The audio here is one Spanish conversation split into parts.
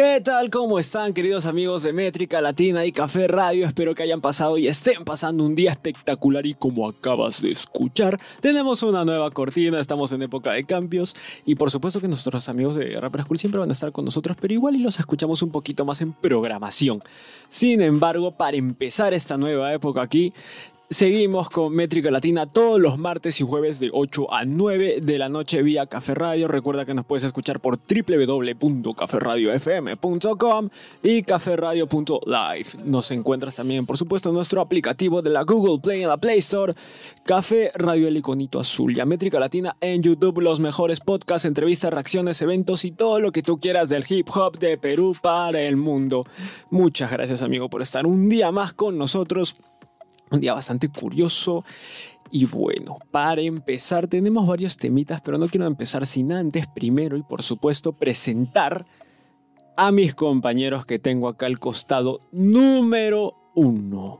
¿Qué tal? ¿Cómo están queridos amigos de Métrica Latina y Café Radio? Espero que hayan pasado y estén pasando un día espectacular y como acabas de escuchar, tenemos una nueva cortina, estamos en época de cambios y por supuesto que nuestros amigos de Rapper School siempre van a estar con nosotros, pero igual y los escuchamos un poquito más en programación. Sin embargo, para empezar esta nueva época aquí, Seguimos con Métrica Latina todos los martes y jueves de 8 a 9 de la noche vía Café Radio. Recuerda que nos puedes escuchar por www.caferradiofm.com y caferradio.live. Nos encuentras también, por supuesto, en nuestro aplicativo de la Google Play en la Play Store. Café Radio El Iconito Azul y a Métrica Latina en YouTube. Los mejores podcasts, entrevistas, reacciones, eventos y todo lo que tú quieras del hip hop de Perú para el mundo. Muchas gracias, amigo, por estar un día más con nosotros. Un día bastante curioso. Y bueno, para empezar tenemos varios temitas, pero no quiero empezar sin antes primero y por supuesto presentar a mis compañeros que tengo acá al costado número uno.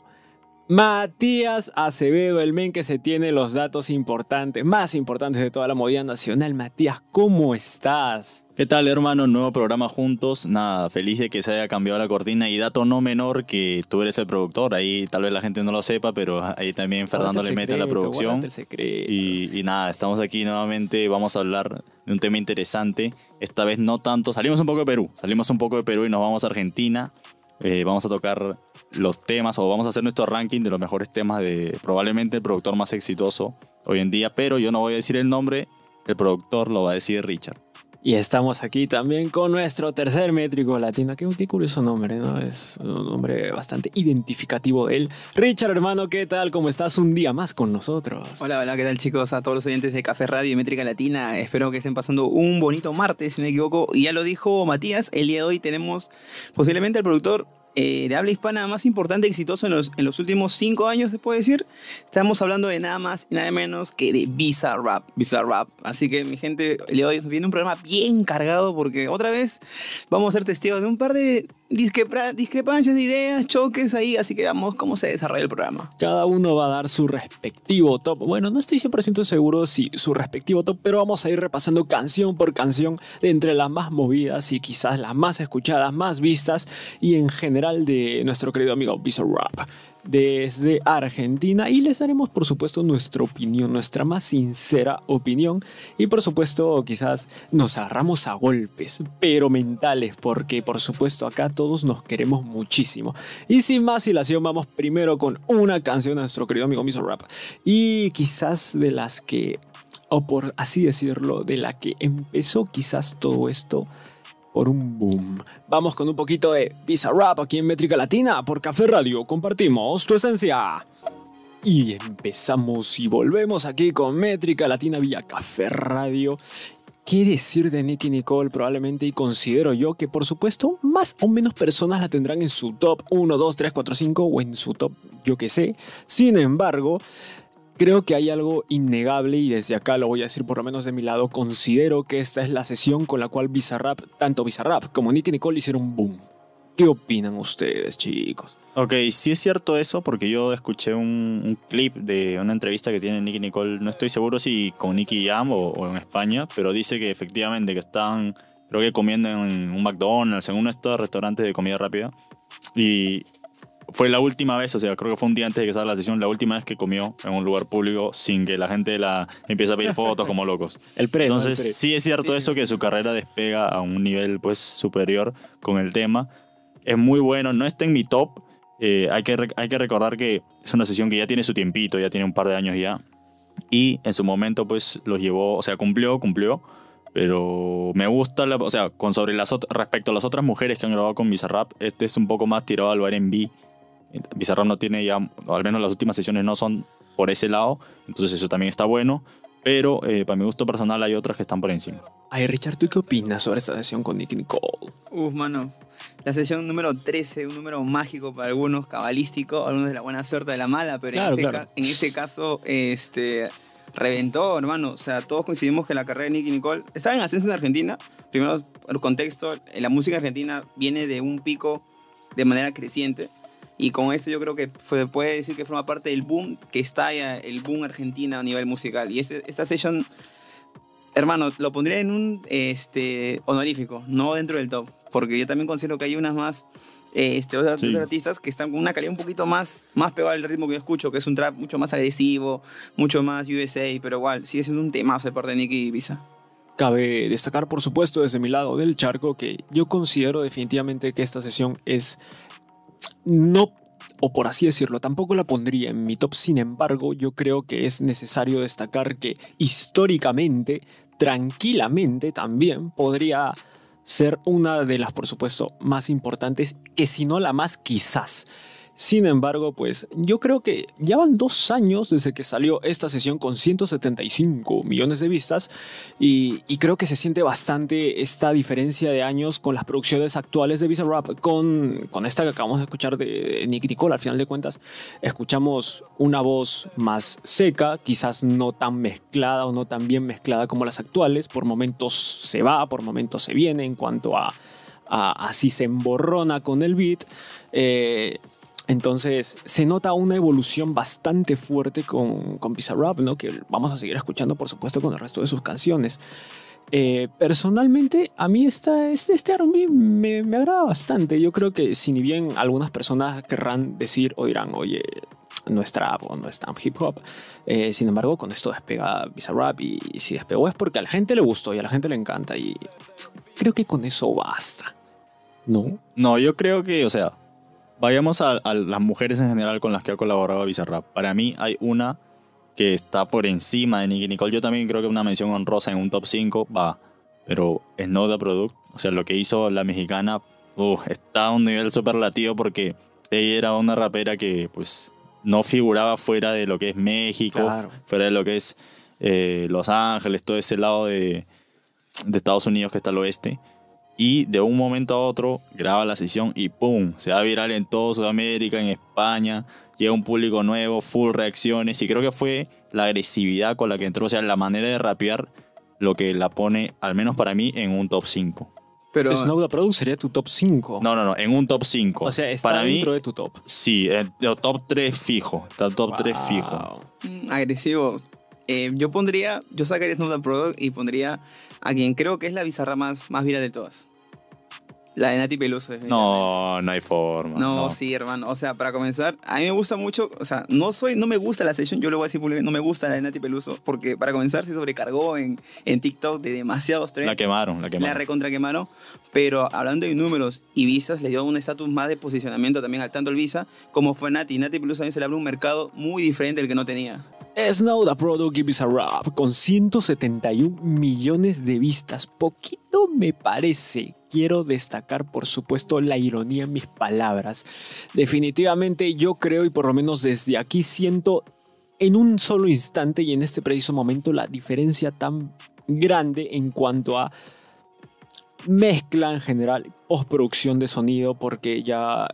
Matías Acevedo, el men que se tiene los datos importantes, más importantes de toda la movida nacional. Matías, ¿cómo estás? ¿Qué tal, hermano? Nuevo programa juntos. Nada, feliz de que se haya cambiado la cortina y dato no menor que tú eres el productor. Ahí tal vez la gente no lo sepa, pero ahí también Fernando le mete a la producción. Y, y nada, estamos aquí nuevamente. Vamos a hablar de un tema interesante. Esta vez no tanto. Salimos un poco de Perú. Salimos un poco de Perú y nos vamos a Argentina. Eh, vamos a tocar los temas o vamos a hacer nuestro ranking de los mejores temas de probablemente el productor más exitoso hoy en día, pero yo no voy a decir el nombre, el productor lo va a decir Richard. Y estamos aquí también con nuestro tercer métrico latino. Qué, qué, curioso nombre, ¿no? Es un nombre bastante identificativo de él. Richard, hermano, ¿qué tal? ¿Cómo estás un día más con nosotros? Hola, hola, ¿qué tal, chicos? A todos los oyentes de Café Radio y Métrica Latina. Espero que estén pasando un bonito martes, si no me equivoco. Y ya lo dijo Matías, el día de hoy tenemos posiblemente el productor eh, de habla hispana más importante y exitoso en los, últimos cinco años, se puede decir. Estamos hablando de nada más y nada menos que de Visa Rap. Visa Rap. Así que, mi gente, de hoy viene un programa bien cargado porque otra vez vamos a ser testigos de un par de discrepancias de ideas, choques ahí, así que veamos cómo se desarrolla el programa. Cada uno va a dar su respectivo top. Bueno, no estoy 100% seguro si su respectivo top, pero vamos a ir repasando canción por canción entre las más movidas y quizás las más escuchadas, más vistas y en general de nuestro querido amigo Bizarre Rap desde Argentina y les daremos por supuesto nuestra opinión, nuestra más sincera opinión y por supuesto quizás nos agarramos a golpes, pero mentales porque por supuesto acá todos nos queremos muchísimo. Y sin más dilación vamos primero con una canción de nuestro querido amigo Miso Rap y quizás de las que, o por así decirlo, de la que empezó quizás todo esto por un boom. Vamos con un poquito de Visa Rap aquí en Métrica Latina por Café Radio. Compartimos tu esencia. Y empezamos y volvemos aquí con Métrica Latina vía Café Radio. ¿Qué decir de Nicky Nicole? Probablemente y considero yo que por supuesto más o menos personas la tendrán en su top 1, 2, 3, 4, 5 o en su top yo que sé. Sin embargo, Creo que hay algo innegable y desde acá lo voy a decir por lo menos de mi lado, considero que esta es la sesión con la cual Bizarrap, tanto Bizarrap como Nicky Nicole hicieron boom. ¿Qué opinan ustedes, chicos? Ok, sí es cierto eso, porque yo escuché un, clip de una entrevista que tiene Nicky Nicole, no estoy seguro si con Nicky Jam o, en España, pero dice que efectivamente que están, creo que comiendo en un McDonald's, en uno de estos restaurantes de comida rápida, y fue la última vez, o sea, creo que fue un día antes de que salga la sesión, la última vez que comió en un lugar público sin que la gente la empiece a pedir fotos como locos. el pre, Entonces, sí es cierto eso que su carrera despega a un nivel pues superior con el tema. Es muy bueno, no está en mi top. Eh, hay, que, hay que recordar que es una sesión que ya tiene su tiempito, ya tiene un par de años ya. Y en su momento pues los llevó, o sea, cumplió, cumplió. Pero me gusta, la, o sea, con sobre las respecto a las otras mujeres que han grabado con Bizarrap, este es un poco más tirado al R&B Bizarrap no tiene ya, o al menos las últimas sesiones no son por ese lado, entonces eso también está bueno, pero eh, para mi gusto personal hay otras que están por encima. Ay, Richard, ¿tú qué opinas sobre esta sesión con Nicky Nicole? Uf, mano, la sesión número 13, un número mágico para algunos, cabalístico, algunos de la buena suerte, de la mala, pero en, este en, este caso, este, reventó, hermano. O sea, todos coincidimos que la carrera de Nicky Nicole estaba en ascenso en Argentina. Primero, el contexto, la música argentina viene de un pico de manera creciente. Y con eso yo creo que se puede decir que forma parte del boom que estalla el boom argentina a nivel musical. Y este, esta session, hermano, lo pondría en un este, honorífico, no dentro del top. porque yo también considero que hay unas más, este, otras, Sí. artistas que están con una calidad un poquito más, más pegada al ritmo que yo escucho, que es un trap mucho más agresivo, mucho más USA, pero igual sigue siendo un temazo de parte de Nicky Ibiza. Cabe destacar, por supuesto, desde mi lado del charco, que yo considero definitivamente que esta sesión es no, o por así decirlo, tampoco la pondría en mi top. Sin embargo, yo creo que es necesario destacar que históricamente, tranquilamente también podría ser una de las, por supuesto, más importantes, que si no la más quizás. Sin embargo, pues yo creo que ya van dos años desde que salió esta sesión con 175 millones de vistas y, creo que se siente bastante esta diferencia de años con las producciones actuales de Bizarrap, con, con esta que acabamos de escuchar de Nick Nicole. Al final de cuentas, escuchamos una voz más seca, quizás no tan mezclada o no tan bien mezclada como las actuales. Por momentos se va, por momentos se viene en cuanto a, a, a si se emborrona con el beat. Eh, entonces se nota una evolución bastante fuerte con, con Bizarrap, ¿no? que vamos a seguir escuchando por supuesto con el resto de sus canciones. Eh, personalmente a mí esta, este, este R&B me, me agrada bastante. Yo creo que si ni bien algunas personas querrán decir o dirán, oye, no es trap o no es tan hip hop, eh, sin embargo con esto despega Bizarrap y, y si despegó es porque a la gente le gustó y a la gente le encanta y creo que con eso basta. ¿No? No, yo creo que, o sea, vayamos a, a las mujeres en general con las que ha colaborado Bizarrap. Para mí hay una que está por encima de Nicki Nicole. Yo también creo que una mención honrosa en un top 5 va, pero Snow the Product, o sea, lo que hizo la mexicana, está a un nivel superlativo porque ella era una rapera que, pues, no figuraba fuera de lo que es México, Claro. fuera de lo que es eh, Los Ángeles, todo ese lado de, de Estados Unidos que está al oeste. Y de un momento a otro graba la sesión y ¡pum! Se va viral en toda Sudamérica, en España. Llega un público nuevo, full reacciones. Y creo que fue la agresividad con la que entró, o sea, la manera de rapear, lo que la pone, al menos para mí, en un top 5. Pero Snow the Product sería tu top 5. No, no, no, en un top 5. O sea, está para mí, dentro de tu top. sí, el, el top 3 fijo. Está el top 3 fijo. Wow. agresivo. Eh, yo pondría, yo sacaría Snow the Product y pondría a quien creo que es la bizarra más, más viral de todas. La de Nati Peluso. No, no hay forma. No, sí, hermano. O sea, para comenzar, a mí me gusta mucho, o sea, no soy, no me gusta la sesión, yo lo voy a decir públicamente, no me gusta la de Nati Peluso, porque para comenzar se sobrecargó en, en TikTok de demasiados trends. La quemaron, la La quemaron. recontra quemaron, pero hablando de números y visas, le dio un estatus más de posicionamiento también al tanto el visa, como fue Nati. Nati Peluso también se le abrió un mercado muy diferente al que no tenía. Snow the Product y Bizarrap con 171 millones de vistas. Poquito me parece. Quiero destacar, por supuesto, la ironía en mis palabras. Definitivamente yo creo y por lo menos desde aquí siento en un solo instante y en este preciso momento la diferencia tan grande en cuanto a mezcla en general, postproducción de sonido, porque ya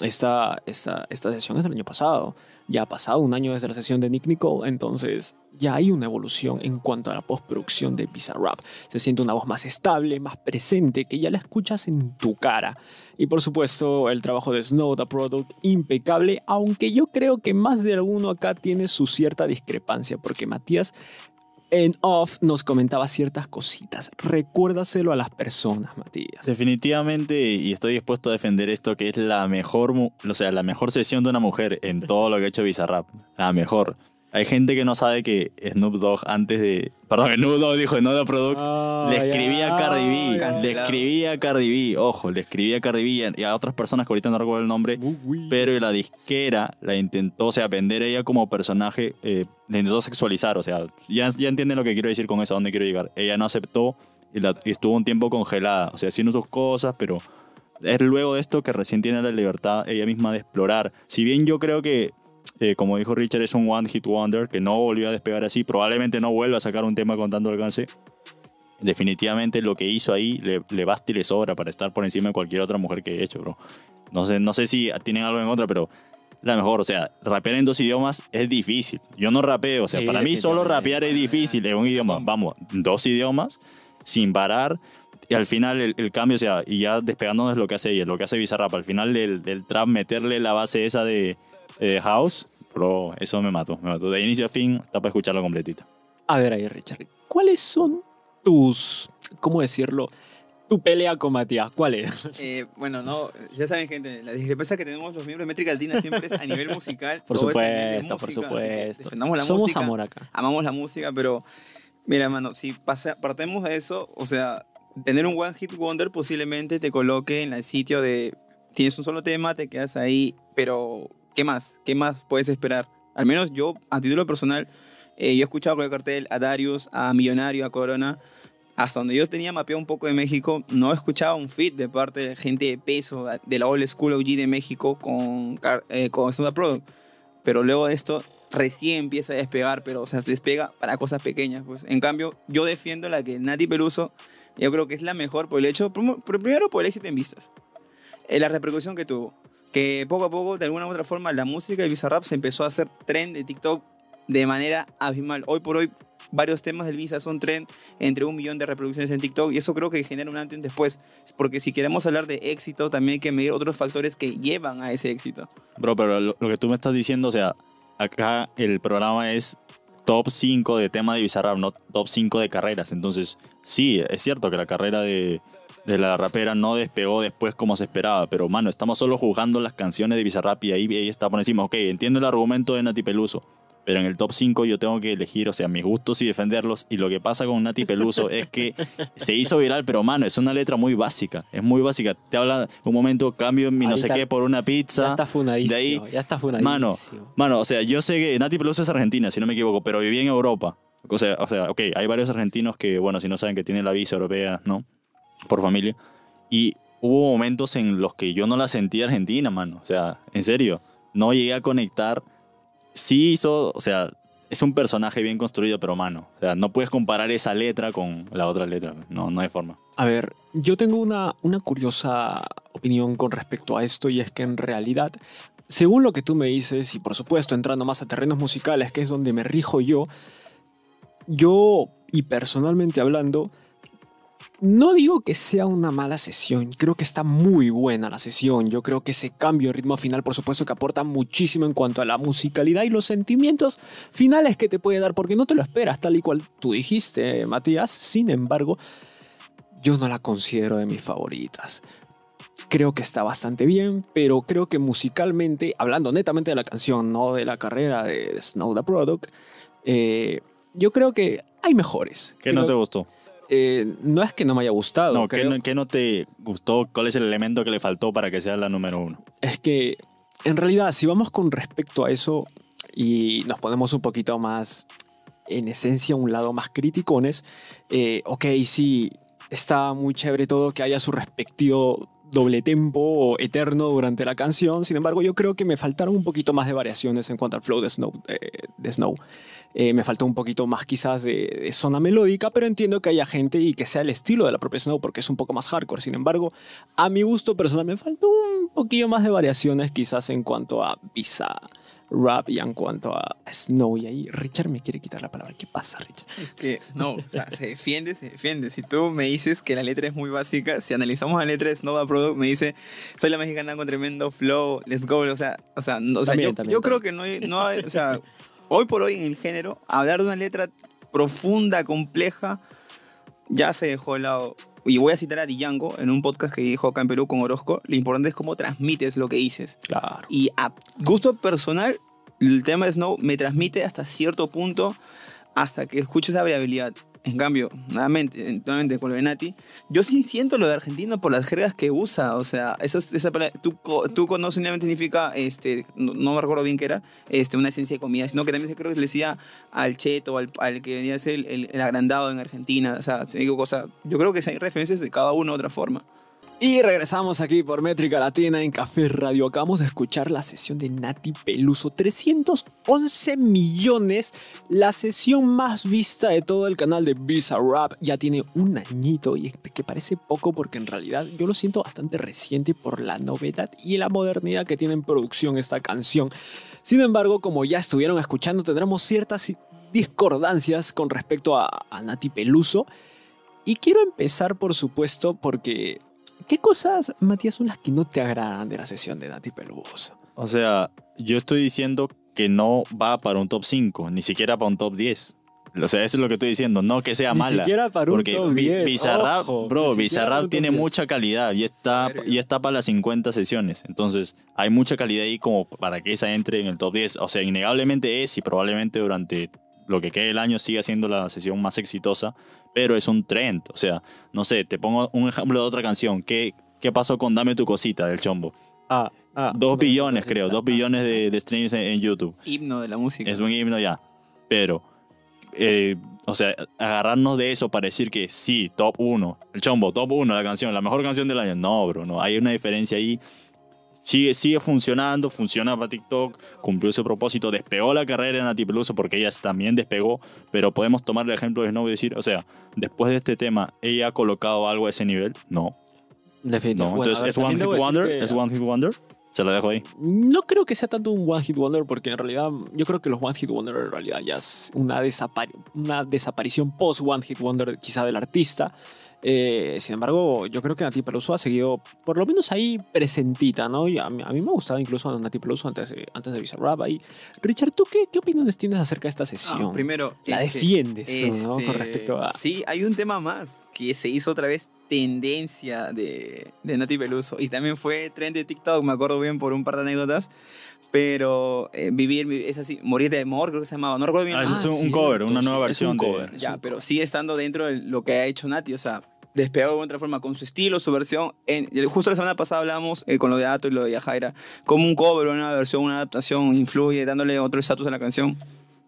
esta, esta, esta sesión es del año pasado. Ya ha pasado un año desde la sesión de Nick Nicole, entonces ya hay una evolución en cuanto a la postproducción de Bizarrap. Se siente una voz más estable, más presente, que ya la escuchas en tu cara. Y por supuesto, el trabajo de Snow, The Product, impecable, aunque yo creo que más de alguno acá tiene su cierta discrepancia, porque Matías en off nos comentaba ciertas cositas. Recuérdaselo a las personas, Matías. Definitivamente, y estoy dispuesto a defender esto, que es la mejor, o sea, la mejor sesión de una mujer en todo lo que ha hecho Bizarrap. La mejor. Hay gente que no sabe que Snoop Dogg antes de... Perdón, Snoop Dogg dijo no the Product. Ah, le escribía a Cardi B. Le escribía a Cardi B. Ojo, le escribía a Cardi B y a otras personas que ahorita no recuerdo el nombre. Pero la disquera la intentó, o sea, vender ella como personaje, eh, la intentó sexualizar, o sea, ya, ya entienden lo que quiero decir con eso, a dónde quiero llegar. Ella no aceptó y, la- y estuvo un tiempo congelada, o sea, haciendo sus cosas, pero es luego de esto que recién tiene la libertad ella misma de explorar. Si bien yo creo que, eh, como dijo Richard, es un one hit wonder, que no volvió a despegar así, probablemente no vuelva a sacar un tema con tanto alcance. Definitivamente lo que hizo ahí le, le basta y le sobra para estar por encima de cualquier otra mujer que he hecho, bro. No sé, no sé si tienen algo en contra, pero la mejor, o sea, rapear en dos idiomas es difícil. Yo no rapeo, o sea, Sí, para mí solo rapear es difícil en un idioma. Vamos, dos idiomas sin parar. Y al final el, el cambio, o sea, y ya despegándonos de lo que hace ella, lo que hace Bizarrap, al final del, del trap, meterle la base esa de eh, house, bro, eso me mató, me mató. De inicio a fin, está para escucharlo completita. A ver ahí, Richard, ¿cuáles son tus, cómo decirlo, tu pelea con Matías? ¿Cuál es? Eh, bueno, no, ya saben, gente, la discrepancia que tenemos los miembros de Métrica Latina siempre es a nivel musical. Por supuesto, por música, que supuesto. defendamos la Somos música, amor acá. amamos la música, pero mira, hermano, si pasa, partemos de eso, o sea, tener un One Hit Wonder posiblemente te coloque en el sitio de tienes un solo tema, te quedas ahí, pero ¿qué más? ¿Qué más puedes esperar? Al menos yo, a título personal, eh, yo he escuchado con el cartel a Darius, a Millonario, a Corona. Hasta donde yo tenía mapeado un poco de México, no he escuchado un fit de parte de gente de peso, de la old school OG de México con, eh, con Soda Product. Pero luego de esto, recién empieza a despegar, pero o sea, se despega para cosas pequeñas. Pues. En cambio, yo defiendo la que Nati Peluso, yo creo que es la mejor por el hecho, prim- primero por el éxito en vistas, eh, la repercusión que tuvo. Que poco a poco, de alguna u otra forma, la música de Bizarrap se empezó a hacer trend de TikTok de manera abismal. Hoy por hoy, varios temas del Visa son trend entre un millón de reproducciones en TikTok y eso creo que genera un antes y un después. Porque si queremos hablar de éxito, también hay que medir otros factores que llevan a ese éxito. Bro, pero lo, lo que tú me estás diciendo, o sea, acá el programa es top 5 de tema de Bizarrap, no top 5 de carreras. Entonces, sí, es cierto que la carrera de, de la rapera no despegó después como se esperaba, pero mano, estamos solo jugando las canciones de Bizarrap y ahí, ahí está por encima. Ok, entiendo el argumento de Nati Peluso. Pero en el top 5 yo tengo que elegir, o sea, mis gustos y defenderlos. Y lo que pasa con Nati Peluso es que se hizo viral, pero mano, es una letra muy básica. Es muy básica. Te habla un momento, cambio mi no sé qué por una pizza. Ya está funadísimo. de ahí, ya está funadísimo. Mano, mano, o sea, yo sé que Nati Peluso es argentina, si no me equivoco, pero viví en Europa. O sea, o sea, ok, hay varios argentinos que, bueno, si no saben que tienen la visa europea, ¿no? Por familia. Y hubo momentos en los que yo no la sentí argentina, mano. O sea, en serio, no llegué a conectar. Sí hizo, o sea, es un personaje bien construido, pero mano, o sea, no puedes comparar esa letra con la otra letra. No, no hay forma. A ver, yo tengo una, una curiosa opinión con respecto a esto y es que en realidad, según lo que tú me dices, y por supuesto entrando más a terrenos musicales, que es donde me rijo yo, yo, y personalmente hablando, no digo que sea una mala sesión, creo que está muy buena la sesión, yo creo que ese cambio de ritmo final por supuesto que aporta muchísimo en cuanto a la musicalidad y los sentimientos finales que te puede dar, porque no te lo esperas tal y cual tú dijiste, Matías, sin embargo, yo no la considero de mis favoritas. Creo que está bastante bien, pero creo que musicalmente, hablando netamente de la canción, no de la carrera de Snow the Product, eh, yo creo que hay mejores. ¿Qué Creo- no te gustó? Eh, no es que no me haya gustado. No, ¿qué creo- no, qué no te gustó? ¿Cuál es el elemento que le faltó para que sea la número uno? Es que, en realidad, si vamos con respecto a eso y nos ponemos un poquito más, en esencia, un lado más criticones, eh, ok, sí, está muy chévere todo que haya su respectivo doble tempo eterno durante la canción. Sin embargo, yo creo que me faltaron un poquito más de variaciones en cuanto al flow de Snow. eh, de Snow. Eh, me faltó un poquito más quizás de, de zona melódica, pero entiendo que haya gente y que sea el estilo de la propia Snow porque es un poco más hardcore. Sin embargo, a mi gusto personal me faltó un poquillo más de variaciones quizás en cuanto a Visa Rap y en cuanto a Snow. Y ahí Richard me quiere quitar la palabra. ¿Qué pasa, Richard? Es que no, o sea, se defiende, se defiende. Si tú me dices que la letra es muy básica, si analizamos la letra de Snowball Product, me dice, soy la mexicana con tremendo flow, let's go. O sea, o sea, no- o sea También, yo, también, yo creo que no hay, no hay- o sea, hoy por hoy en el género, hablar de una letra profunda, compleja, ya se dejó de lado. Y voy a citar a Django en un podcast que dijo acá en Perú con Orozco, lo importante es cómo transmites lo que dices. Claro. Y a gusto personal, el tema de Snow me transmite hasta cierto punto, hasta que escucho esa variabilidad. En cambio, nuevamente, nuevamente con lo de Nati, yo sí siento lo de argentino por las jergas que usa. O sea, esa, esa palabra, tú, tú no solamente significa, este, no, no me recuerdo bien qué era, este, una esencia de comida, sino que también creo que se le decía al cheto, al, al que venía a ser el, el- el agrandado en Argentina. O sea, digo, cosa, yo creo que hay referencias de cada uno de otra forma. Y regresamos aquí por Métrica Latina en Café Radio. Acabamos de escuchar la sesión de Nati Peluso. 311 millones. La sesión más vista de todo el canal de Visa Rap. Ya tiene un añito y que parece poco porque en realidad yo lo siento bastante reciente por la novedad y la modernidad que tiene en producción esta canción. Sin embargo, como ya estuvieron escuchando, tendremos ciertas discordancias con respecto a, a Nati Peluso. Y quiero empezar, por supuesto, porque ¿Qué cosas, Matías, son las que no te agradan de la sesión de Nati Peluso? O sea, yo estoy diciendo que no va para un top 5, ni siquiera para un top 10. O sea, eso es lo que estoy diciendo, no que sea Ni mala. siquiera para un porque top Vi- 10, Bizarrap, ojo, bro, Bizarrap tiene top 10. mucha calidad y está, y está para las 50 sesiones. Entonces, hay mucha calidad ahí como para que esa entre en el top 10. O sea, innegablemente es y probablemente durante lo que quede del año siga siendo la sesión más exitosa, pero es un trend. O sea, no sé, te pongo un ejemplo de otra canción. ¿Qué, qué pasó con Dame tu cosita del Chombo? Ah, ah, Dos billones, creo, dos billones de, de streams en, en YouTube. Himno de la música. Es un himno ya. Pero, eh, o sea, agarrarnos de eso para decir que sí, top 1, el chombo, top 1, la canción, la mejor canción del año. No, bro, no. Hay una diferencia ahí. Sigue, sigue funcionando, funciona para TikTok, cumplió su propósito, despegó la carrera de Nati Peluso porque ella también despegó, pero podemos tomar el ejemplo de Snow y decir, o sea, después de este tema, ¿ella ha colocado algo a ese nivel? No. Definitivamente. no. Bueno, Entonces, ver, ¿es One Hit Wonder? que- ¿Es One Hit Wonder? Se lo dejo ahí. No creo que sea tanto un One Hit Wonder, porque en realidad yo creo que los One Hit Wonder en realidad ya es una, desapari- una desaparición post One Hit Wonder quizá del artista. Eh, sin embargo, yo creo que Nati Peluso ha seguido por lo menos ahí presentita, ¿no? Y a mí, a mí me gustaba incluso Nati Peluso antes antes de Bizarrap ahí. Richard, ¿tú qué, qué opiniones tienes acerca de esta Ah, sesión? primero, la este, defiendes, ¿no? Con este, respecto a... Sí, hay un tema más que se hizo otra vez tendencia de, de Nati Peluso. Y también fue trend de TikTok, me acuerdo bien por un par de anécdotas. Pero eh, vivir, es así, morir de amor, creo que se llamaba. No recuerdo bien. Ah, ese es un, un cover, una nueva es un versión de... cover. es Ya, un pero sigue estando dentro de lo que ha hecho Nati. O sea, despegado de otra forma con su estilo, su versión. En, justo la semana pasada hablamos eh, con lo de Ato y lo de Yajaira. Como un cover, una versión, una adaptación influye, dándole otro estatus a la canción.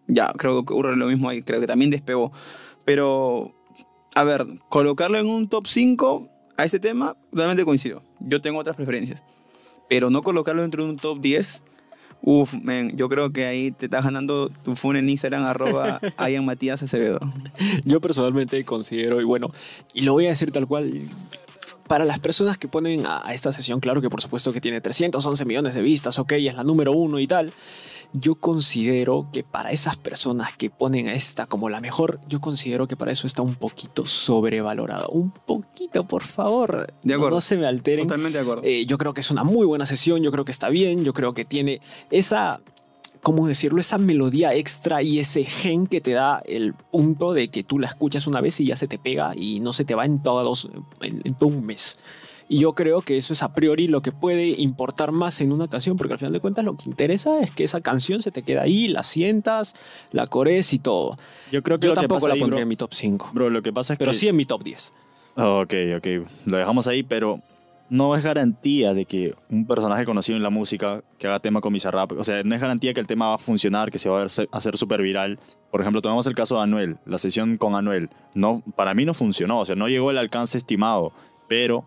Ya, creo que ocurre lo mismo ahí. Creo que también despegó. Pero, a ver, colocarlo en un top 5 a este tema, realmente coincido. Yo tengo otras preferencias. Pero no colocarlo dentro de un top 10. Uf, men, yo creo que ahí te estás ganando tu fun en Instagram, arroba Ian Matías Acevedo. Yo personalmente considero, y bueno, y lo voy a decir tal cual, para las personas que ponen a a esta sesión, claro que por supuesto que tiene 311 millones de vistas, ok, es la número uno y tal. Yo considero que para esas personas que ponen a esta como la mejor, yo considero que para eso está un poquito sobrevalorado. Un poquito, por favor. De No- acuerdo. No, se me alteren. Totalmente de acuerdo. Eh, yo creo que es una muy buena sesión, yo creo que está bien, yo creo que tiene esa, ¿cómo decirlo? Esa melodía extra y ese gen que te da el punto de que tú la escuchas una vez y ya se te pega y no se te va en, todos, en, en todo un mes. Y yo creo que eso es a priori lo que puede importar más en una canción, porque al final de cuentas lo que interesa es que esa canción se te queda ahí, la sientas, la corees y todo. Yo creo que Yo lo que tampoco pasa la ahí, pondría bro, en mi top 5, bro, lo que pasa es pero que... sí en mi top 10. Ok, ok, lo dejamos ahí, pero no es garantía de que un personaje conocido en la música que haga tema con Bizarrap, o sea, no es garantía que el tema va a funcionar, que se va a hacer- hacer súper viral. Por ejemplo, tomamos el caso de Anuel, la sesión con Anuel. No, para mí no funcionó, o sea, no llegó el alcance estimado, pero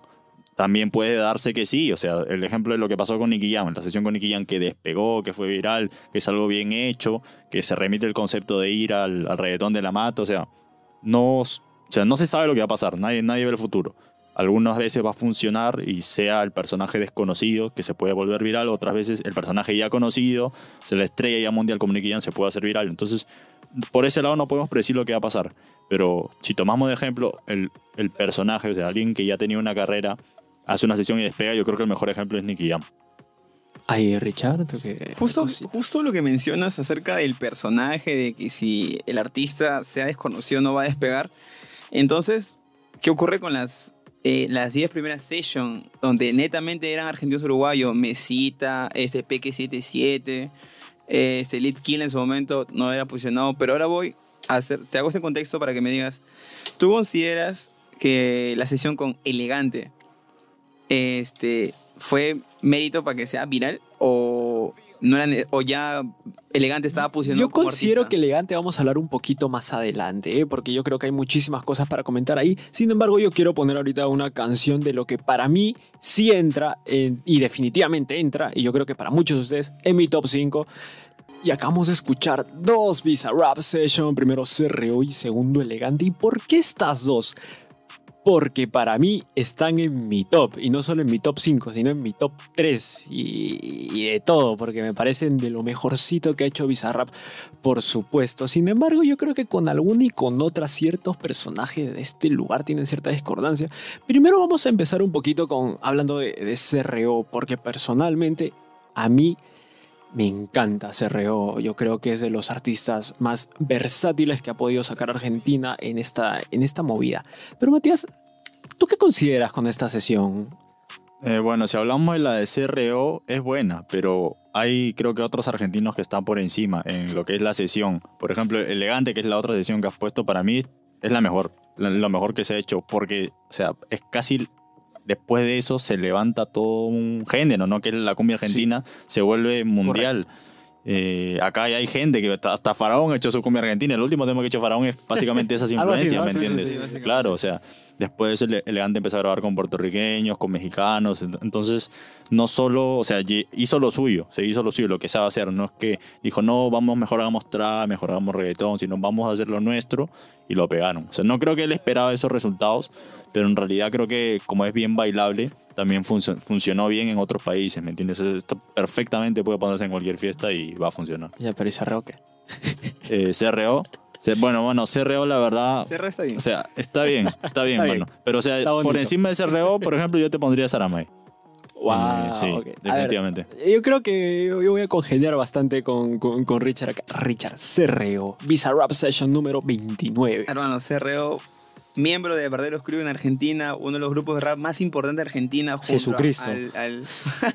también puede darse que sí, o sea, el ejemplo de lo que pasó con Nicky Jam, la sesión con Nicky Jam que despegó, que fue viral, que es algo bien hecho, que se remite el concepto de ir al, al reggaetón de la mata, o sea, no, o sea, no se sabe lo que va a pasar, nadie, nadie ve el futuro. Algunas veces va a funcionar y sea el personaje desconocido que se puede volver viral, otras veces el personaje ya conocido, se la estrella ya mundial como Nicky Jam se puede hacer viral. Entonces, por ese lado no podemos predecir lo que va a pasar. Pero si tomamos de ejemplo el, el personaje, o sea, alguien que ya tenía una carrera, hace una sesión y despega, yo creo que el mejor ejemplo es Nicky Jam. Ahí, Richard, ¿tú qué- Justo, justo lo que mencionas acerca del personaje, de que si el artista sea desconocido no va a despegar. Entonces, ¿qué ocurre con las eh, las 10 primeras sessions donde netamente eran argentinos uruguayos? Mesita, este Peque77, eh, este Lead Kill en su momento no era posicionado, pero ahora voy a hacer, te hago este contexto para que me digas, ¿tú consideras que la sesión con Elegante este, fue mérito para que sea viral o, no era, o ya Elegante estaba posicionado Yo como considero artista? que elegante vamos a hablar un poquito más adelante, ¿eh? porque yo creo que hay muchísimas cosas para comentar ahí. Sin embargo, yo quiero poner ahorita una canción de lo que para mí sí entra en- y definitivamente entra, y yo creo que para muchos de ustedes, en mi top 5. Y acabamos de escuchar dos Visa Rap Session, primero CRO y segundo Elegante. ¿Y por qué estas dos? Porque para mí están en mi top, y no solo en mi top 5, sino en mi top 3 y, de todo, porque me parecen de lo mejorcito que ha hecho Bizarrap, por supuesto. Sin embargo, yo creo que con alguna y con otras ciertos personajes de este lugar tienen cierta discordancia. Primero vamos a empezar un poquito con hablando de, de CRO, porque personalmente a mí Me encanta CRO. Yo creo que es de los artistas más versátiles que ha podido sacar Argentina en esta, en esta movida. Pero Matías, ¿tú qué consideras con esta sesión? Eh, bueno, si hablamos de la de CRO, es buena, pero hay creo que otros argentinos que están por encima en lo que es la sesión. Por ejemplo, Elegante, que es la otra sesión que has puesto, para mí es la mejor, lo mejor que se ha hecho, porque, o sea, es casi después de eso se levanta todo un género, ¿no? Que es la cumbia argentina, se vuelve mundial. Eh, acá hay gente que hasta Faraón ha hecho su cumbia argentina. El último tema que ha hecho Faraón es básicamente esas influencias, ¿me entiendes? claro, o sea, después el Elegante empezó a grabar con puertorriqueños, con mexicanos. Entonces, no solo, o sea, hizo lo suyo, se hizo lo suyo, lo que sabe hacer. No es que dijo, no, vamos, mejor hagamos trap, mejor hagamos reggaetón, sino vamos a hacer lo nuestro y lo pegaron. O sea, no creo que él esperaba esos resultados, pero en realidad creo que como es bien bailable, también funcionó bien en otros países, ¿me entiendes? Esto perfectamente puede ponerse en cualquier fiesta y va a funcionar. Ya, pero ¿y CRO qué? Eh, CRO. Bueno, bueno, CRO la verdad... CRO está bien. O sea, está bien, está bien, bueno. Pero o sea, por encima de CRO, por ejemplo, yo te pondría Saramay. Wow, eh, sí, definitivamente. yo creo que yo voy a congeniar bastante con, con, Richard acá. Richard CRO, Visa Rap Session número 29. Hermano, CRO miembro de Verdaderos Crew en Argentina, uno de los grupos de rap más importantes de Argentina. Junto Jesucristo. Al,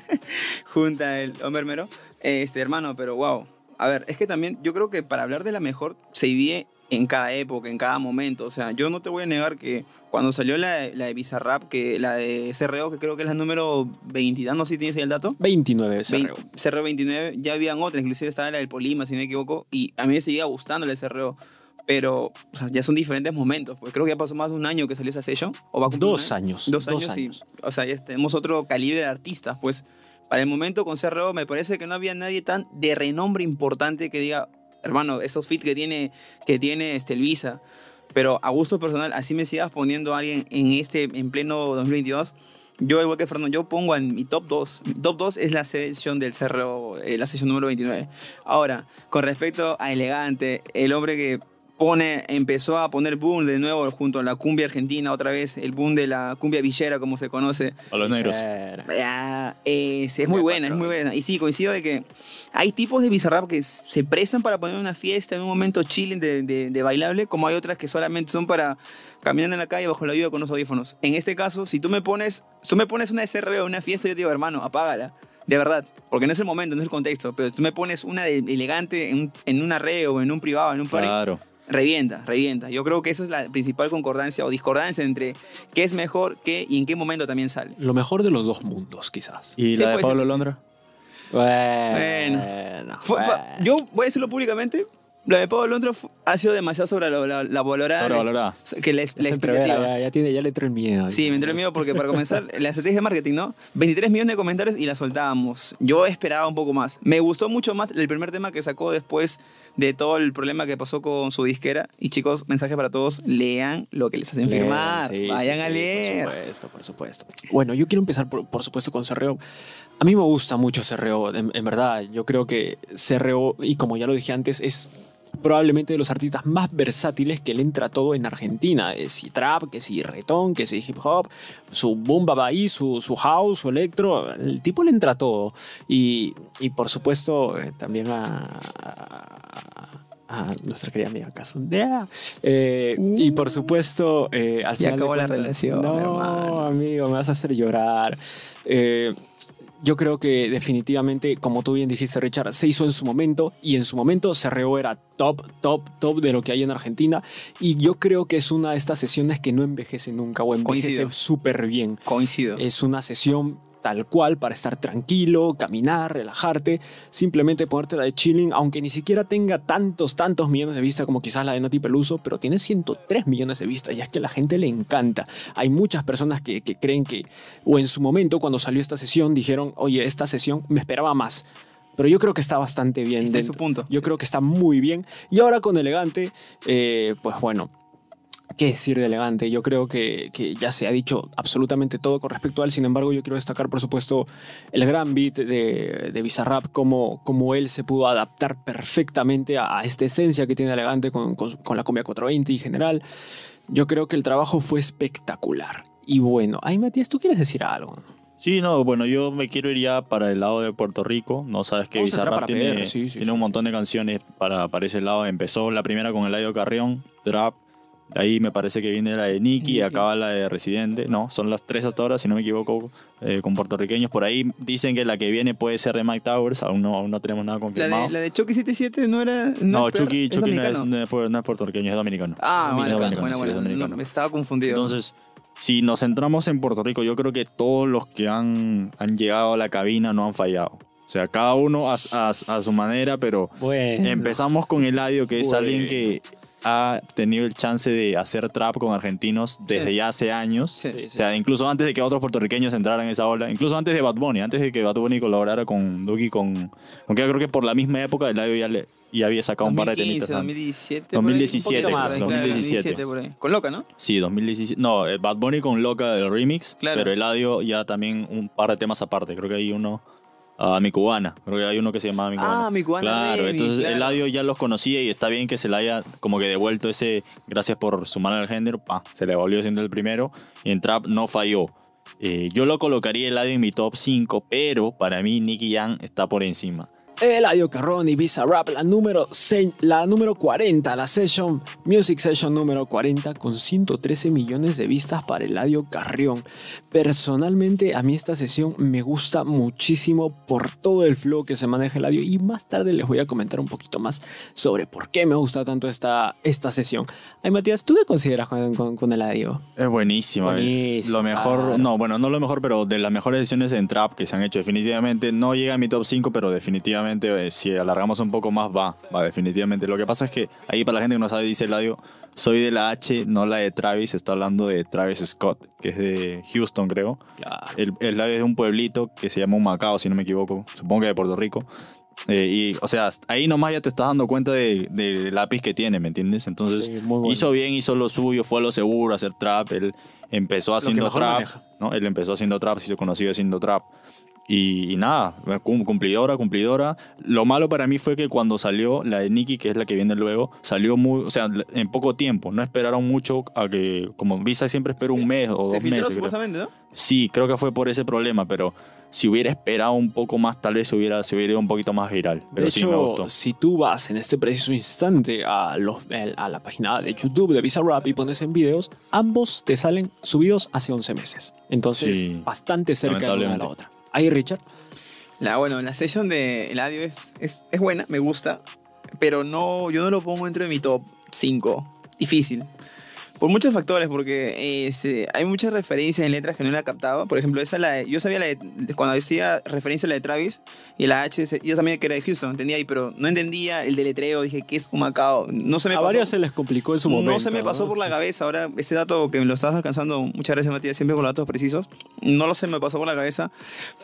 junto al Homer Mero. Este, hermano, pero wow. A ver, es que también yo creo que para hablar de la mejor se vive en cada época, en cada momento. O sea, yo no te voy a negar que cuando salió la, la de Bizarrap, que la de CRO, que creo que es la número 20, no sé si tienes ahí el dato. 29, CRO. CRO 29, ya habían otras, inclusive estaba la del Polima, si no me equivoco, y a mí me seguía gustando la de CRO pero ya son diferentes momentos. Pues creo que ya pasó más de un año que salió esa session. ¿O va a dos años. Dos, años, Y, o sea, ya tenemos otro calibre de artistas. Pues para el momento con CRO me parece que no había nadie tan de renombre importante que diga, hermano, esos fit que tiene, que tiene este, Visa. Pero a gusto personal, así me sigas poniendo a alguien en este, en pleno 2022. Yo, igual que Fernando, yo pongo en mi top 2. Mi top 2 es la sesión del CRO, eh, la sesión número 29. Ahora, con respecto a Elegante, el hombre que pone, empezó a poner boom de nuevo junto a la cumbia argentina, otra vez el boom de la cumbia villera, como se conoce. A los negros. es, muy buena, es muy buena. Y sí, coincido de que hay tipos de bizarrap que se prestan para poner una fiesta en un momento chilling de, de, bailable, como hay otras que solamente son para caminar en la calle bajo la lluvia con los audífonos. En este caso, si tú me pones, tú me pones una SR o una fiesta, yo digo, hermano, apágala. De verdad, porque no es el momento, no es el contexto, pero tú me pones una elegante en, en una o en un privado, en un party. Claro revienta, revienta. Yo creo que esa es la principal concordancia o discordancia entre qué es mejor, qué y en qué momento también sale. Lo mejor de los dos mundos, quizás. ¿Y la de Pablo Londra? Bueno, yo voy a decirlo públicamente, lo de Pablo Londra ha sido demasiado sobre la, la, valorada. Que la, expectativa. Ya, tiene, ya le entró el miedo. Sí, me entró el miedo porque para comenzar, la estrategia de marketing, ¿no? 23 millones de comentarios y la soltábamos. Yo esperaba un poco más. Me gustó mucho más el primer tema que sacó después de todo el problema que pasó con su disquera. Y chicos, mensaje para todos, lean lo que les hacen firmar. Vayan a leer. Por supuesto, por supuesto. Bueno, yo quiero empezar por, por supuesto con Cerreo. A mí me gusta mucho Cerreo, en, en verdad. Yo creo que Cerreo, y como ya lo dije antes, es probablemente de los artistas más versátiles que le entra todo en Argentina. Que si trap, que si retón, que si hip hop, su boom ahí, su, su house, su electro. El tipo le entra todo. Y, y por supuesto, eh, también a, a, nuestra querida amiga Caso. Eh, y por supuesto, eh, al final. Ya acabó la relación. No, amigo, me vas a hacer llorar. Eh, yo creo que definitivamente, como tú bien dijiste, Richard, se hizo en su momento y en su momento Cerreo era top, top, top de lo que hay en Argentina. Y yo creo que es una de estas sesiones que no envejece nunca o envejece súper bien. Coincido. Es una sesión tal cual para estar tranquilo, caminar, relajarte, simplemente ponerte la de chilling, aunque ni siquiera tenga tantos, tantos millones de vistas como quizás la de Nati Peluso, pero tiene 103 millones de vistas y es que a la gente le encanta. Hay muchas personas que, creen que, o en su momento cuando salió esta sesión, dijeron, oye, esta sesión me esperaba más. Pero yo creo que está bastante bien. Está en su punto. Yo creo que está muy bien. Y ahora con Elegante, eh, pues bueno, qué decir de elegante. Yo creo que, ya se ha dicho absolutamente todo con respecto a él. Sin embargo, yo quiero destacar, por supuesto, el gran beat de, de Bizarrap, cómo, cómo él se pudo adaptar perfectamente a, esta esencia que tiene elegante con, con, la cumbia 420 en general. Yo creo que el trabajo fue espectacular. Y bueno, ay Matías, ¿tú quieres decir algo? Sí, no, bueno, yo me quiero ir ya para el lado de Puerto Rico. No sabes que Bizarrap tiene, PR, sí, sí, tiene sí. un montón de canciones para, para ese lado. Empezó la primera con Eladio Carrión, Trap. De ahí me parece que viene la de Nicky y acaba la de Residente. No, son las tres hasta ahora, si no me equivoco, eh, con puertorriqueños. Por ahí dicen que la que viene puede ser de Mike Towers. Aún no, aún no tenemos nada La confirmado. de, la de Chucky 77 no era. no, Chucky, Chucky no, es, no es- no es puertorriqueño, es dominicano. Ah, bueno, dominicano, bueno, bueno. es no, dominicano. me estaba confundido. Entonces, si nos centramos en Puerto Rico, yo creo que todos los que han, han llegado a la cabina no han fallado. O sea, cada uno a, a- a su manera, pero Bueno. empezamos con Eladio, que es Bueno. alguien que ha tenido el chance de hacer trap con argentinos desde Sí. ya hace años. Sí, sí, o sea, incluso antes de que otros puertorriqueños entraran en esa ola, incluso antes de Bad Bunny, antes de que Bad Bunny colaborara con Duki, con, aunque yo creo que por la misma época Eladio ya, le, ya había sacado un par de 2015, temitas. antes. 2017. 2017, por ahí, un poquito claro, 2017. por ahí. Con Loca, ¿no? Sí, 2017. No, eh, Bad Bunny con Loca del remix, Claro. pero Eladio ya también un par de temas aparte. Creo que hay uno a Mi Cubana. Creo que hay uno que se llamaba Mi Cubana. Ah, Mi Cubana Claro, remix, entonces claro. Eladio ya los conocía y está bien que se le haya como que devuelto ese gracias por sumar al género. Pa, se le volvió siendo el primero y en Trap no falló. Eh, yo lo colocaría Eladio en mi top 5, pero para mí Nicky Jam está por encima. Eladio Carrón y Bizarrap, la número, la número 40, la session, Music Session número 40, con 113 millones de vistas para Eladio Carrión. Personalmente, a mí esta sesión me gusta muchísimo por todo el flow que se maneja Eladio y más tarde les voy a comentar un poquito más sobre por qué me gusta tanto esta, esta sesión. Ay, Matías, ¿tú qué consideras con, con, con Eladio? Es buenísima. eh. Buenísima, Lo mejor, claro. no, bueno, no lo mejor, pero de las mejores decisiones en trap que se han hecho, definitivamente no llega a mi top 5, pero definitivamente eh, si alargamos un poco más va, va, definitivamente. Lo que pasa es que ahí para la gente que no sabe, dice Eladio, soy de la H, no la de Travis, está hablando de Travis Scott, que es de Houston, creo. El, el Eladio es de un pueblito que se llama Humacao, si no me equivoco, supongo que de Puerto Rico. Eh, y, o sea, ahí nomás ya te estás dando cuenta de- del lápiz que tiene, ¿me entiendes? Entonces, Sí, bueno. hizo bien, hizo lo suyo, fue a lo seguro, a hacer trap. Él empezó haciendo trap, maneja. ¿no? Él empezó haciendo trap, se hizo conocido haciendo trap. Y, y nada, cum- cumplidora, cumplidora. Lo malo para mí fue que cuando salió la de Nicki, que es la que viene luego, salió muy, o sea, en poco tiempo. No esperaron mucho a que, como Visa siempre espera un mes o Se dos meses. creo. supuestamente, ¿no? Sí, creo que fue por ese problema, pero si hubiera esperado un poco más, tal vez se hubiera, se hubiera ido un poquito más viral. Pero de sí, me hecho, gustó. si tú vas en este preciso instante a, los, a la página de YouTube de Bizarrap y pones en videos, ambos te salen subidos hace 11 meses. Entonces, Sí, bastante cerca la una de la otra. Ahí, Richard. La, bueno, la sesión de Eladio es, es, es buena, me gusta, pero no, yo no lo pongo dentro de mi top 5. Difícil. Por muchos factores, porque eh, se- hay muchas referencias en letras que no la captaba. Por ejemplo, esa la de- yo sabía la de- cuando decía referencia a la de Travis y la H, yo sabía que era de Houston, entendía ahí, pero no entendía el deletreo. Dije, ¿qué es Humacao? No se me a pasó. varios se les complicó en su momento. No se me pasó por la cabeza. Ahora, ese dato que me lo estás alcanzando, muchas gracias, Matías, siempre con los datos precisos. No lo se me pasó por la cabeza.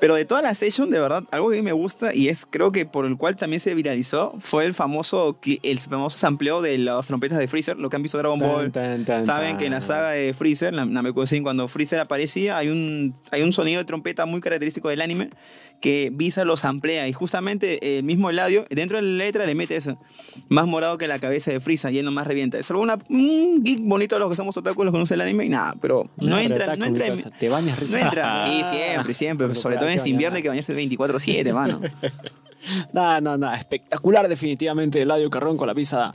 Pero de toda la session, de verdad, algo que a mí me gusta y es, creo que por el cual también se viralizó, fue el famoso, el famoso sampleo de las trompetas de Freezer, lo que han visto Dragon Ball. Tan, tan, tan, Saben que en la saga de Freezer, cuando Freezer aparecía, hay un, hay un sonido de trompeta muy característico del anime que Visa lo samplea y justamente el mismo Eladio, dentro de la letra le mete eso, más morado que la cabeza de Freezer y él nomás revienta. Es solo una, un geek bonito a los que somos otakus, los que conocen el anime y nada, pero no entra, no en-. Te bañas, no entra, sí, siempre, siempre, Pero sobre todo en ese invierno hay que bañarse 24/7, mano. No, no, no. Espectacular, definitivamente. Eladio Carrón con la visa.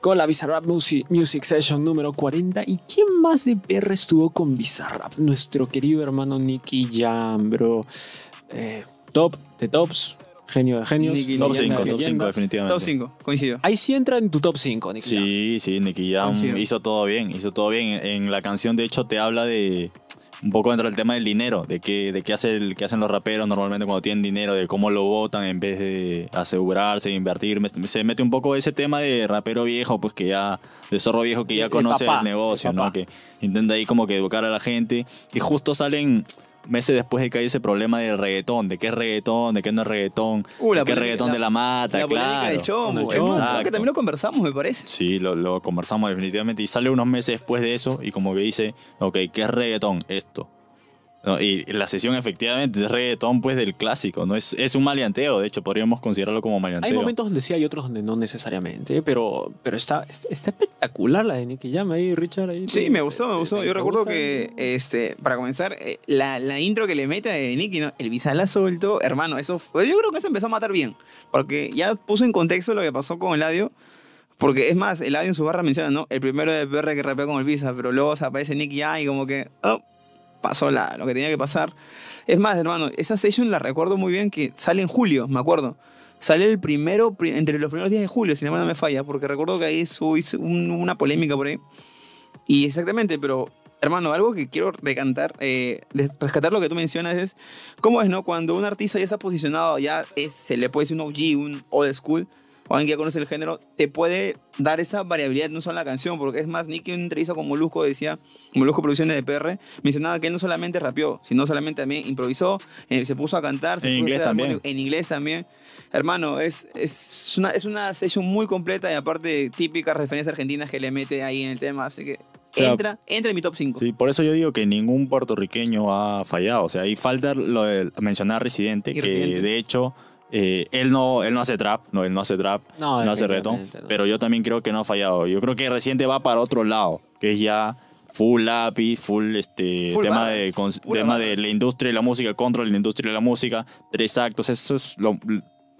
Con la Bizarrap Music, Music Session número 40. ¿Y quién más de PR estuvo con Bizarrap? Nuestro querido hermano Nicky Jam, bro. Eh, top de tops. Genio de genios. Nicky Top leyenda, 5, top 5 leyendas. definitivamente. Top 5, coincido. Ahí sí entra en tu top 5, Nicky Jam. Sí, sí, Nicky Jam Coincido. hizo todo bien, hizo todo bien. En, en la canción, de hecho, te habla de un poco dentro del tema del dinero, de qué, de qué, hace el, qué hacen los raperos normalmente cuando tienen dinero, de cómo lo votan en vez de asegurarse, invertir. Me- Se mete un poco ese tema de rapero viejo, pues que ya, de zorro viejo que De- ya de conoce papá, el negocio, de ¿no? Que intenta ahí como que educar a la gente. Y justo salen meses después de que hay ese problema del reggaetón, de qué es reggaetón, de qué no es reggaetón, Uh, de qué es reggaetón la- de la mata, La claro. del chombo. Chombo. creo que también lo conversamos, me parece. Sí, lo, lo conversamos definitivamente. Y sale unos meses después de eso y como que dice, ok, ¿qué es reggaetón? Esto. No, y la sesión efectivamente es reggaetón pues del clásico, ¿no? Es, es un maleanteo, de hecho podríamos considerarlo como maleanteo. Hay momentos donde sí, hay otros donde no necesariamente, pero, pero está, está, espectacular la de Nicky Jam ahí, Richard. Ahí, Sí, ¿te- me gustó, me gustó. te- Yo te recuerdo gusta? que, este, para comenzar, eh, la, la intro que le mete a Nicky, ¿no? El visa la soltó, hermano, eso fue- yo creo que eso empezó a matar bien, porque ya puso en contexto lo que pasó con Eladio, porque es más, Eladio en su barra menciona, ¿no? El primero de PR que rapeó con el visa, pero luego se aparece Nicky ya y como que, oh, pasó la, lo que tenía que pasar. Es más, hermano, esa session la recuerdo muy bien que sale en julio, me acuerdo. Sale el primero, pri- entre los primeros días de julio, si no me falla, porque recuerdo que ahí hizo un- una polémica por ahí. Y exactamente, pero hermano, algo que quiero recantar, eh, rescatar lo que tú mencionas es cómo es, ¿no? Cuando un artista ya está posicionado, ya es, se le puede decir un OG, un old school, o alguien que ya conoce el género, te puede dar esa variabilidad no solo en la canción, porque es más, Nicky en una entrevista con Molusco decía, Molusco Producciones de PR, mencionaba que él no solamente rapeó, sino solamente también improvisó, eh, se puso a cantar, se En puso a inglés también. armónico, en inglés también. Hermano, es, es, una, es una session muy completa y aparte típicas referencias argentinas que le mete ahí en el tema, así que sea, entra, entra en mi top 5. Sí, por eso yo digo que ningún puertorriqueño ha fallado. O sea, ahí falta lo de mencionar Residente, Y que Residente. de hecho eh, él, no, él no hace trap, no, él no hace trap, No, no, hace definitivamente no. pero yo también creo que no ha fallado. Yo creo que Residente va para otro lado, que es ya full lápiz, full este Full tema de tema de la industria de la música, el control de la industria de la música, tres actos, eso es lo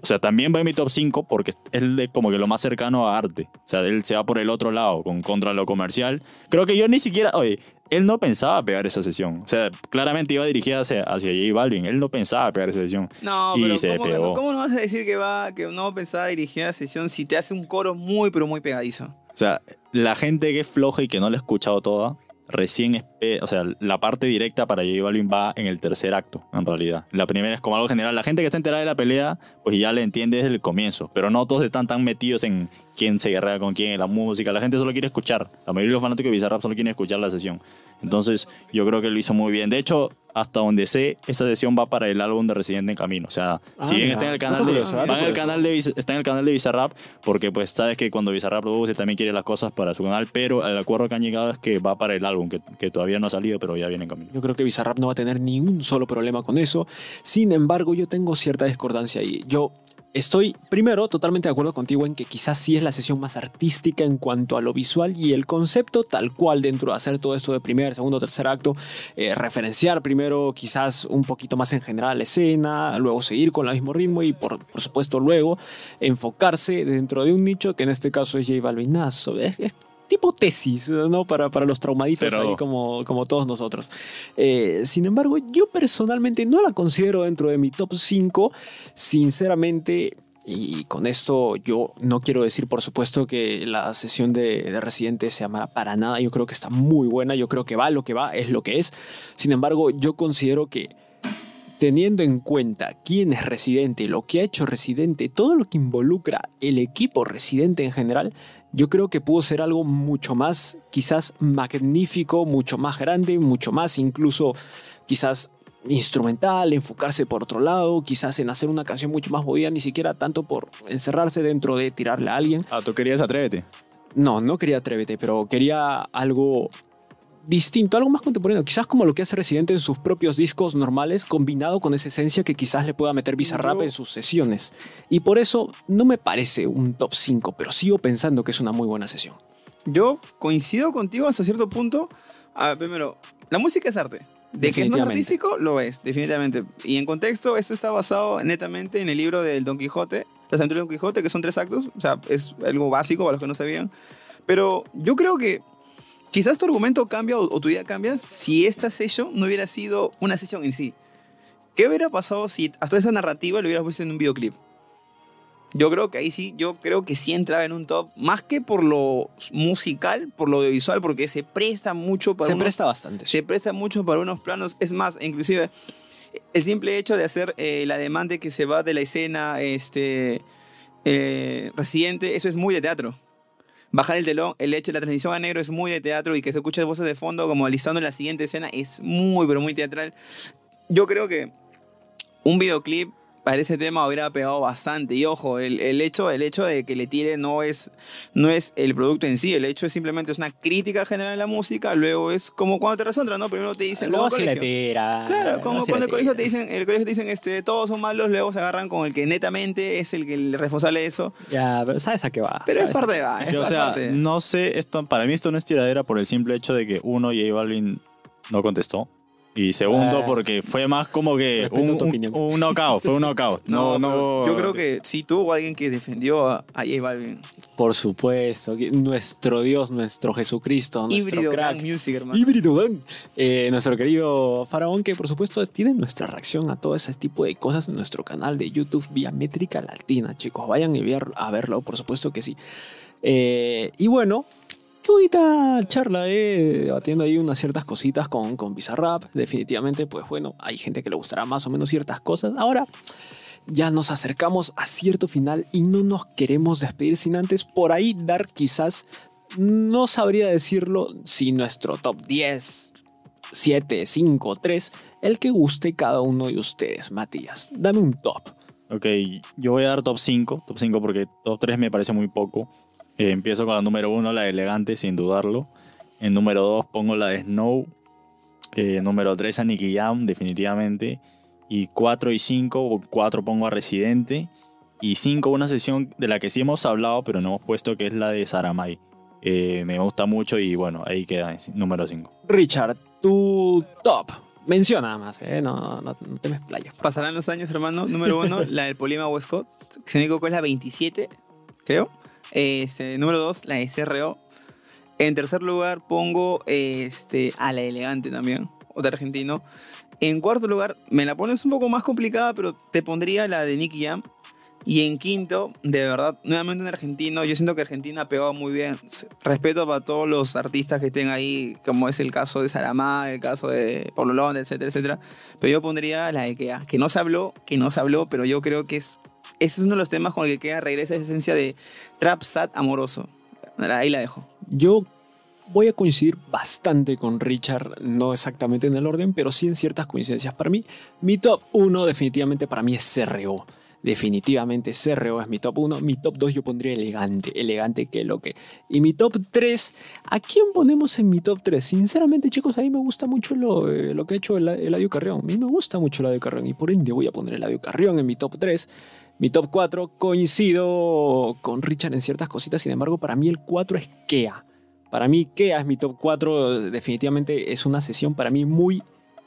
o sea, también va en mi top 5 porque es de como que lo más cercano a arte. O sea, él se va por el otro lado, con contra lo comercial. Creo que yo ni siquiera, oye, él no pensaba pegar esa sesión. O sea, claramente iba dirigida hacia, hacia J Balvin. Él no pensaba pegar esa sesión. No, Y pero se ¿cómo, pegó. no, ¿cómo no vas a decir que va que no pensaba dirigir la sesión si te hace un coro muy, pero muy pegadizo? O sea, la gente que es floja y que no la ha escuchado toda, recién, o sea, la parte directa para J Balvin va en el tercer acto, en realidad. La primera es como algo general. La gente que está enterada de la pelea, pues ya le entiende desde el comienzo. Pero no todos están tan metidos en quién se guerrea con quién, en la música. La gente solo quiere escuchar. La mayoría de los fanáticos de Bizarrap solo quieren escuchar la sesión. Entonces, yo creo que lo hizo muy bien. De hecho, hasta donde sé, esa sesión va para el álbum de Residente en Camino. O sea, Ah, si bien está en el canal de, va en el canal de está en el canal de Bizarrap, porque pues sabes que cuando Bizarrap produce también quiere las cosas para su canal, pero el acuerdo que han llegado es que va para el álbum, que, que todavía no ha salido, pero ya viene en camino. Yo creo que Bizarrap no va a tener ningún solo problema con eso. Sin embargo, yo tengo cierta discordancia ahí. Yo estoy, primero, totalmente de acuerdo contigo en que quizás sí es la sesión más artística en cuanto a lo visual y el concepto tal cual dentro de hacer todo esto de primer, segundo, tercer acto. eh, referenciar primero quizás un poquito más en general la escena, luego seguir con el mismo ritmo y por, por supuesto luego enfocarse dentro de un nicho que en este caso es J Balvinazo. Es, es tipo tesis, ¿no? Para, para los traumaditos Pero- ahí como, como todos nosotros. Eh, sin embargo, yo personalmente no la considero dentro de mi top 5. Sinceramente, y con esto yo no quiero decir, por supuesto, que la sesión de, de Residente sea mala para nada. Yo creo que está muy buena. Yo creo que va lo que va, es lo que es. Sin embargo, yo considero que teniendo en cuenta quién es Residente, lo que ha hecho Residente, todo lo que involucra el equipo Residente en general, yo creo que pudo ser algo mucho más, quizás magnífico, mucho más grande, mucho más incluso quizás instrumental, enfocarse por otro lado, quizás en hacer una canción mucho más movida, ni siquiera tanto por encerrarse dentro de tirarle a alguien. Ah, tú querías Atrévete. No, no quería Atrévete, pero quería algo distinto, algo más contemporáneo, quizás como lo que hace Residente en sus propios discos normales, combinado con esa esencia que quizás le pueda meter Bizarrap en sus sesiones. Y por eso no me parece un top 5, pero sigo pensando que es una muy buena sesión. Yo coincido contigo hasta cierto punto. A ver, primero, la música es arte. De que es Definitivamente. artístico, lo es, definitivamente. Y en contexto, esto está basado netamente en el libro del Don Quijote, Las aventuras de Don Quijote, que son tres actos. O sea, es algo básico para los que no sabían. Pero yo creo que quizás tu argumento cambia o, o tu idea cambia si esta session no hubiera sido una session en sí. ¿Qué hubiera pasado si a toda esa narrativa lo hubieras puesto en un videoclip? Yo creo que ahí sí, yo creo que sí entraba en un top, más que por lo musical, por lo audiovisual, porque se presta mucho para Se unos- presta bastante. se presta mucho para unos planos. Es más, inclusive el simple hecho de hacer eh, la demanda que se va de la escena este, eh, residente, eso es muy de teatro. Bajar el telón, el hecho de la transición a negro es muy de teatro y que se escucha voces de fondo como alistando la siguiente escena es muy, pero muy teatral. Yo creo que un videoclip para ese tema hubiera pegado bastante. Y ojo, el, el, hecho, el hecho de que le tire no es, no es el producto en sí, el hecho es simplemente es una crítica general a la música, luego es como cuando te resondran, ¿no? Primero te dicen... Luego si le tira. Claro, como cuando el colegio te dicen, el colegio te dicen, este, todos son malos, luego se agarran con el que netamente es el, que el responsable de eso. Ya, pero sabes a qué va. Pero es parte de va, Es es que, o sea, parte. no sé, esto, para mí esto no es tiradera por el simple hecho de que uno, J Balvin no contestó. Y segundo, Ah. porque fue más como que un, un, un knockout, fue un knockout. No, no, pero yo creo que sí tuvo alguien que defendió a, a J Balvin. Por supuesto, nuestro Dios, nuestro Jesucristo, nuestro Híbrido crack. Gang Music, hermano. Híbrido Gang. Eh, nuestro querido Faraón, que por supuesto tiene nuestra reacción a todo ese tipo de cosas en nuestro canal de YouTube vía Métrica Latina, chicos. Vayan y ver- a verlo, por supuesto que sí. Eh, y bueno, bonita charla, eh, debatiendo ahí unas ciertas cositas con, con Bizarrap. Definitivamente, pues bueno, hay gente que le gustará más o menos ciertas cosas. Ahora, ya nos acercamos a cierto final y no nos queremos despedir sin antes por ahí dar quizás, no sabría decirlo, si nuestro top 10, 7, 5, 3, el que guste cada uno de ustedes, Matías. Dame un top. Ok, yo voy a dar top 5, top 5 porque top 3 me parece muy poco. Eh, empiezo con la número 1, la de elegante, sin dudarlo. En número 2 pongo la de Snow. Eh, número 3 a Nicky Jam, definitivamente. Y 4 y 5, 4 pongo a Residente. Y 5 una sesión de la que sí hemos hablado, pero no hemos puesto, que es la de Saramay. Eh, me gusta mucho y bueno, ahí queda, número 5. Richard, tu top. Menciona nada más, ¿eh? no, no, no te me explayes. Pasarán los años, hermano. Número uno, la del Polima Westcott. Que se me equivoco es la 27, creo. Este, número dos, la CRO. En tercer lugar pongo este, a la elegante también, otro argentino. En cuarto lugar, me la pones un poco más complicada, pero te pondría la de Nicky Jam. Y en quinto, de verdad, nuevamente un argentino. Yo siento que Argentina ha pegado muy bien. Respeto para todos los artistas que estén ahí, como es el caso de Saramá, el caso de Pablo Londra, etcétera, etcétera. Pero yo pondría la de Kea, que no se habló, que no se habló, pero yo creo que es. Ese es uno de los temas con el que Kea regresa esa esencia de trap sad amoroso. Ahí la dejo. Yo voy a coincidir bastante con Richard, no exactamente en el orden, pero sí en ciertas coincidencias. Para mí, mi top 1 definitivamente para mí es CRO. Definitivamente CRO es mi top 1. Mi top 2 yo pondría elegante. Elegante que lo que. Y mi top 3, ¿a quién ponemos en mi top 3? Sinceramente, chicos, a mí me gusta mucho lo, eh, lo que ha hecho el Eladio Carrión. A mí me gusta mucho el Eladio Carrión y por ende voy a poner el Eladio Carrión en mi top 3. Mi top 4 coincido con Richard en ciertas cositas, sin embargo, para mí el 4 es Kea. Para mí, Kea es mi top 4. Definitivamente es una sesión para mí muy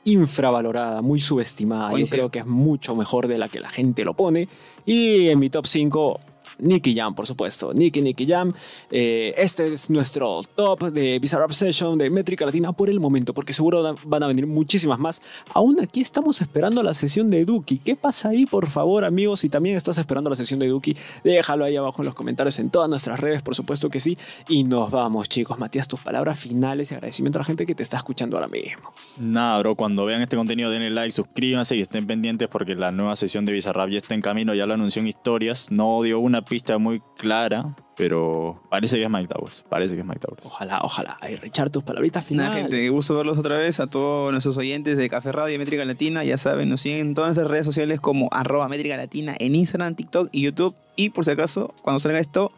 infravalorada, muy subestimada. Yo creo que es mucho mejor de la que la gente lo pone. Y en mi top 5, Nicky Jam, por supuesto. Nicky, Nicky Jam. Eh, este es nuestro top de Bizarrap Session de Métrica Latina por el momento, porque seguro van a venir muchísimas más. Aún aquí estamos esperando la sesión de Duki. ¿Qué pasa ahí, por favor, amigos? Si también estás esperando la sesión de Duki, déjalo ahí abajo en los comentarios en todas nuestras redes, por supuesto que sí. Y nos vamos, chicos. Matías, tus palabras finales y agradecimiento a la gente que te está escuchando ahora mismo. Nada, bro, cuando vean este contenido denle like, suscríbanse y estén pendientes porque la nueva sesión de Bizarrap ya está en camino, ya lo anunció en historias. No dio una pista muy clara, pero parece que es Mike Towers. Parece que es Mike Towers. Ojalá, ojalá. Ay, Richard, tus palabritas Nada, finales. gente, qué gusto verlos otra vez. A todos nuestros oyentes de Café Radio y Métrica Latina, ya saben, nos siguen en todas nuestras redes sociales como arroba Métrica Latina en Instagram, TikTok y YouTube. Y por si acaso, cuando salga esto,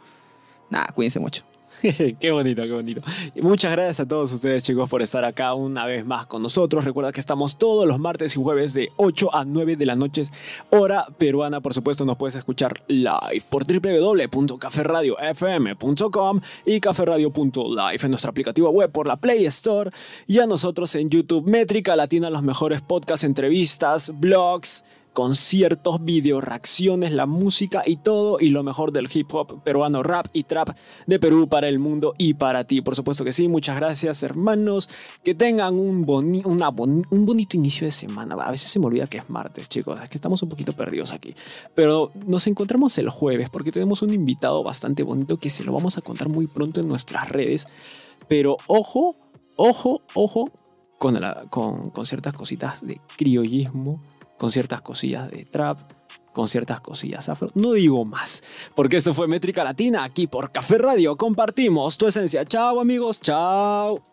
nada, cuídense mucho. qué bonito, qué bonito. Y muchas gracias a todos ustedes, chicos, por estar acá una vez más con nosotros. Recuerda que estamos todos los martes y jueves de 8 a 9 de la noche, hora peruana. Por supuesto, nos puedes escuchar live por www.caferradiofm.com y caferradio.live en nuestro aplicativo web por la Play Store y a nosotros en YouTube Métrica Latina, los mejores podcasts, entrevistas, blogs conciertos, video reacciones, la música y todo y lo mejor del hip hop peruano, rap y trap de Perú para el mundo y para ti. Por supuesto que sí, muchas gracias hermanos, que tengan un, un bonito inicio de semana. A veces se me olvida que es martes, chicos, es que estamos un poquito perdidos aquí. Pero nos encontramos el jueves porque tenemos un invitado bastante bonito que se lo vamos a contar muy pronto en nuestras redes. Pero ojo, ojo, ojo con, con, con ciertas cositas de criollismo con ciertas cosillas de trap, con ciertas cosillas afro. No digo más, porque eso fue Métrica Latina aquí por Café Radio. Compartimos tu esencia. Chao amigos, chao.